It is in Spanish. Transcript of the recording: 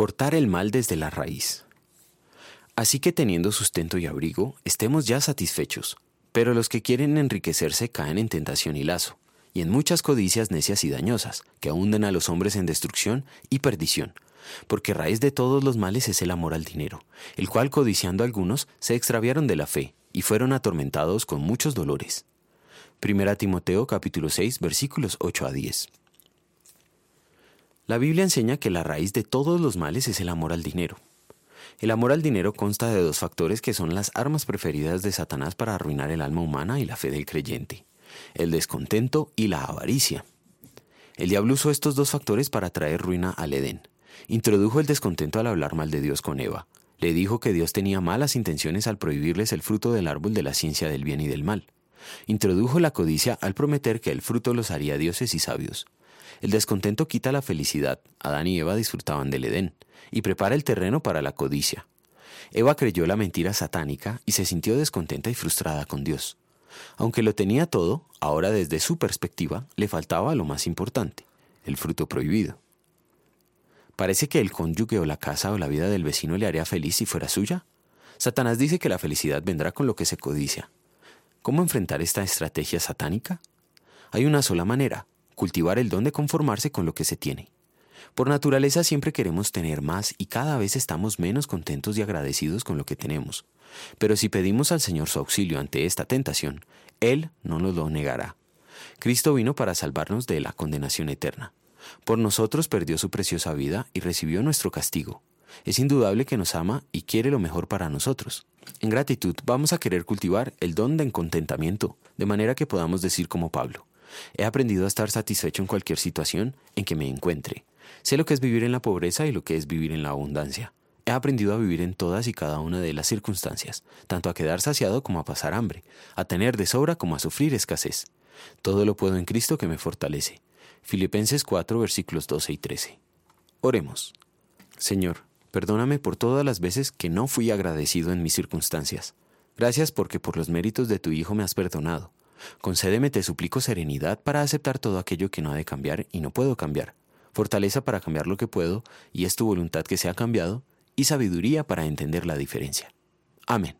Cortar el mal desde la raíz. Así que teniendo sustento y abrigo, estemos ya satisfechos. Pero los que quieren enriquecerse caen en tentación y lazo, y en muchas codicias necias y dañosas, que hunden a los hombres en destrucción y perdición. Porque raíz de todos los males es el amor al dinero, el cual codiciando algunos se extraviaron de la fe y fueron atormentados con muchos dolores. Primera Timoteo capítulo 6 versículos 8 a 10. La Biblia enseña que la raíz de todos los males es el amor al dinero. El amor al dinero consta de dos factores que son las armas preferidas de Satanás para arruinar el alma humana y la fe del creyente, el descontento y la avaricia. El diablo usó estos dos factores para traer ruina al Edén. Introdujo el descontento al hablar mal de Dios con Eva. Le dijo que Dios tenía malas intenciones al prohibirles el fruto del árbol de la ciencia del bien y del mal. Introdujo la codicia al prometer que el fruto los haría dioses y sabios. El descontento quita la felicidad. Adán y Eva disfrutaban del Edén y prepara el terreno para la codicia. Eva creyó la mentira satánica y se sintió descontenta y frustrada con Dios. Aunque lo tenía todo, ahora desde su perspectiva le faltaba lo más importante, el fruto prohibido. ¿Parece que el cónyuge o la casa o la vida del vecino le haría feliz si fuera suya? Satanás dice que la felicidad vendrá con lo que se codicia. ¿Cómo enfrentar esta estrategia satánica? Hay una sola manera, cultivar el don de conformarse con lo que se tiene. Por naturaleza siempre queremos tener más y cada vez estamos menos contentos y agradecidos con lo que tenemos. Pero si pedimos al Señor su auxilio ante esta tentación, Él no nos lo negará. Cristo vino para salvarnos de la condenación eterna. Por nosotros perdió su preciosa vida y recibió nuestro castigo. Es indudable que nos ama y quiere lo mejor para nosotros. En gratitud vamos a querer cultivar el don de contentamiento, de manera que podamos decir como Pablo, He aprendido a estar satisfecho en cualquier situación en que me encuentre. Sé lo que es vivir en la pobreza y lo que es vivir en la abundancia. He aprendido a vivir en todas y cada una de las circunstancias, tanto a quedar saciado como a pasar hambre, a tener de sobra como a sufrir escasez. Todo lo puedo en Cristo que me fortalece. Filipenses 4 versículos 12 y 13. Oremos. Señor, perdóname por todas las veces que no fui agradecido en mis circunstancias. Gracias porque por los méritos de tu Hijo me has perdonado. Concédeme, te suplico, serenidad para aceptar todo aquello que no ha de cambiar y no puedo cambiar, fortaleza para cambiar lo que puedo y es tu voluntad que sea cambiado, y sabiduría para entender la diferencia. Amén.